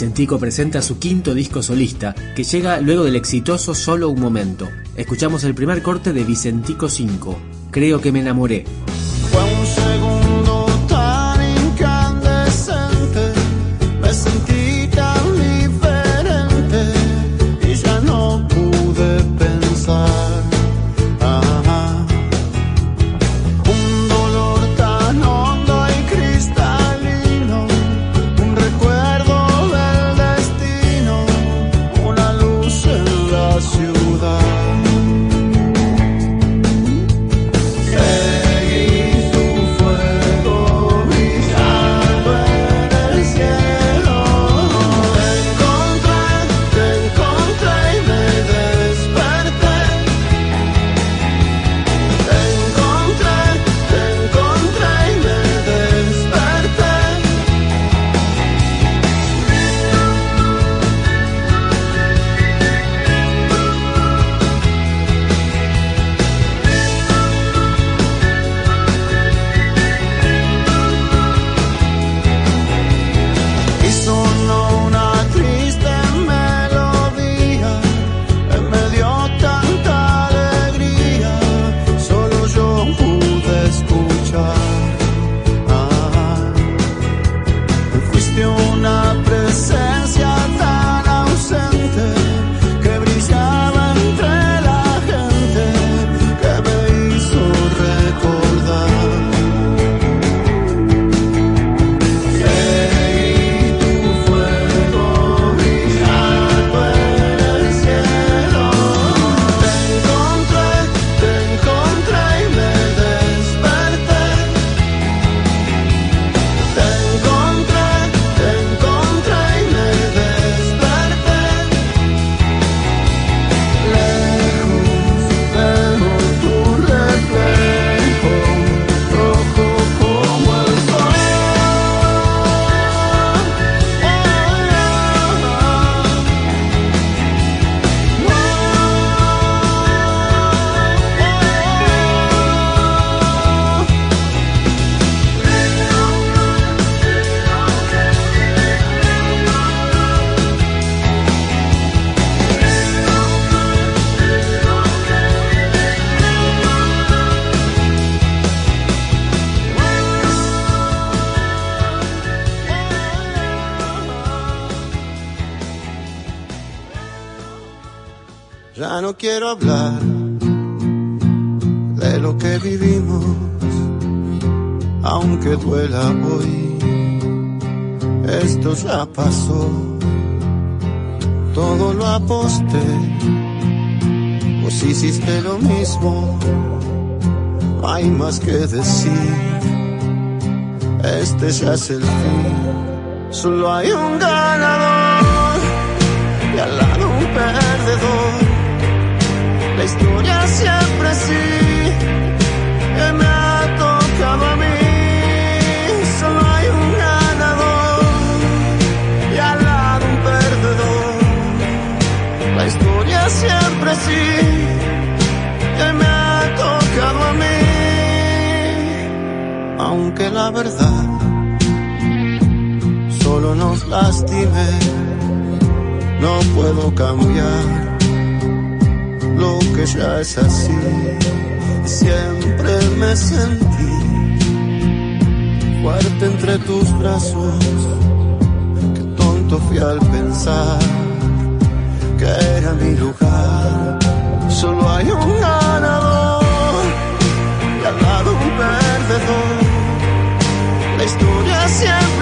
Vicentico presenta su quinto disco solista, que llega luego del exitoso Solo un Momento. Escuchamos el primer corte de Vicentico 5, Creo que me enamoré. Quiero hablar de lo que vivimos, aunque duela hoy. Esto ya pasó, todo lo aposté, vos hiciste lo mismo, no hay más que decir. Este ya es el fin, solo hay un ganador y al lado un perdedor. La historia siempre sí que ya es así. Siempre me sentí fuerte entre tus brazos. Qué tonto fui al pensar que era mi lugar. Solo hay un ganador y al lado un perdedor. La historia siempre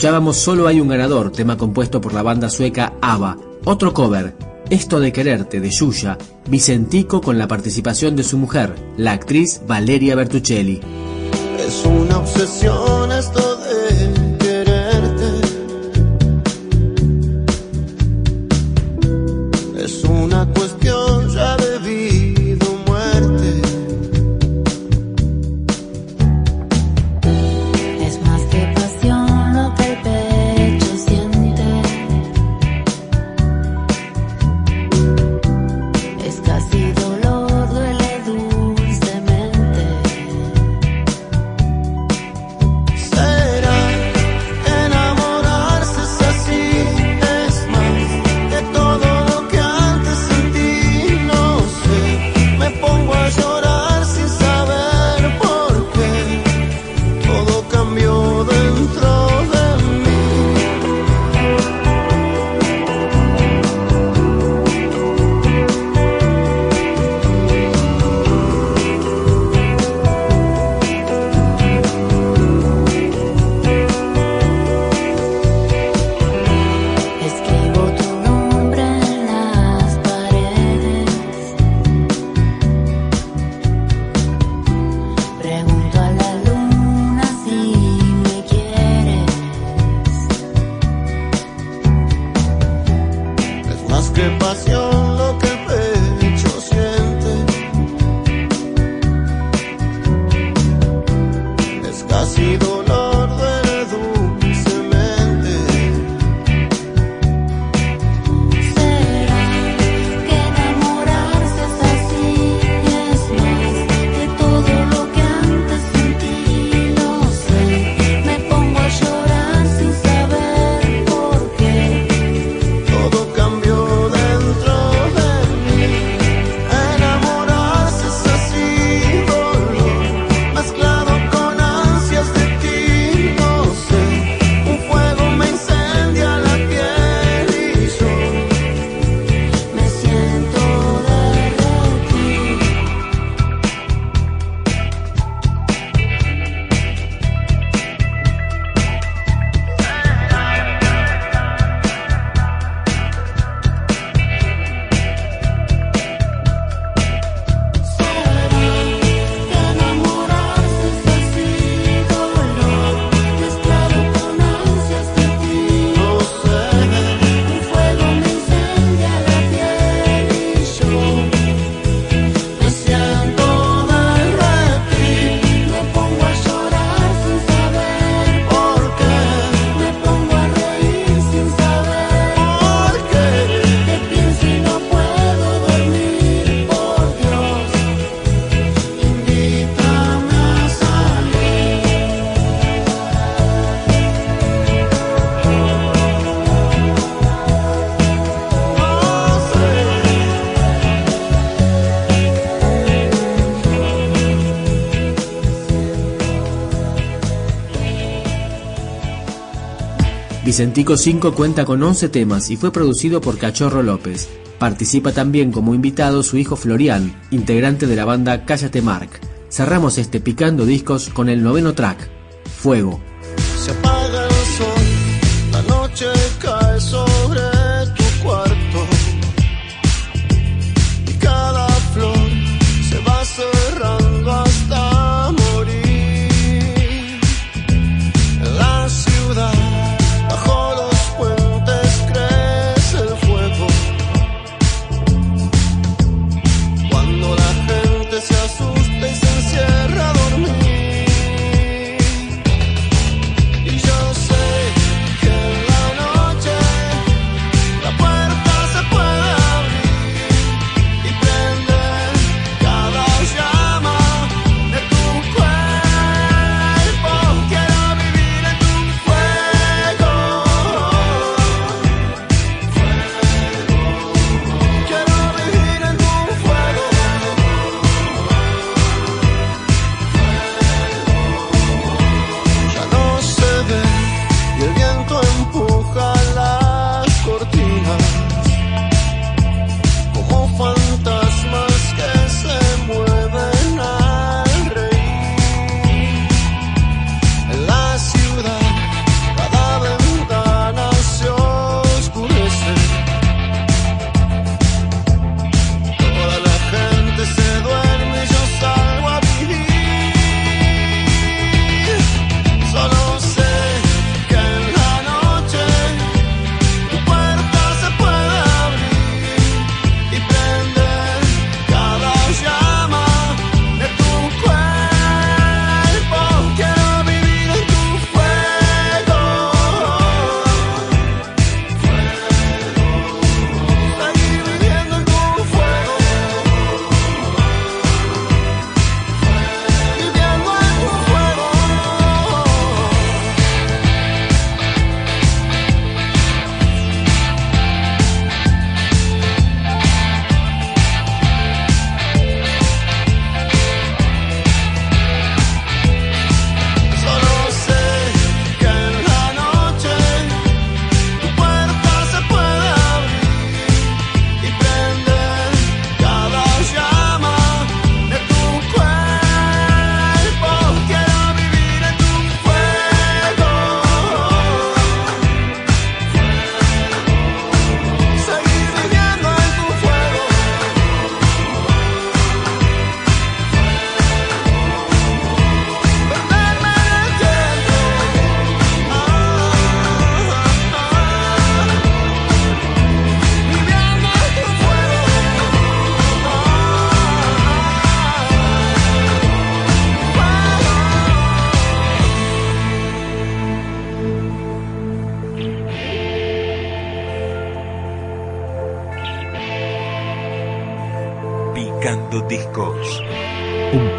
Escuchábamos Solo hay un ganador, tema compuesto por la banda sueca ABBA. Otro cover, Esto de quererte, de Yuya, Vicentico con la participación de su mujer, la actriz Valeria Bertuccelli. Es una obsesión esto Vicentico 5 cuenta con 11 temas y fue producido por Cachorro López. Participa también como invitado su hijo Florian, integrante de la banda Cállate Mark. Cerramos este picando discos con el noveno track, Fuego,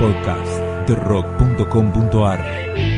podcast de rock.com.ar.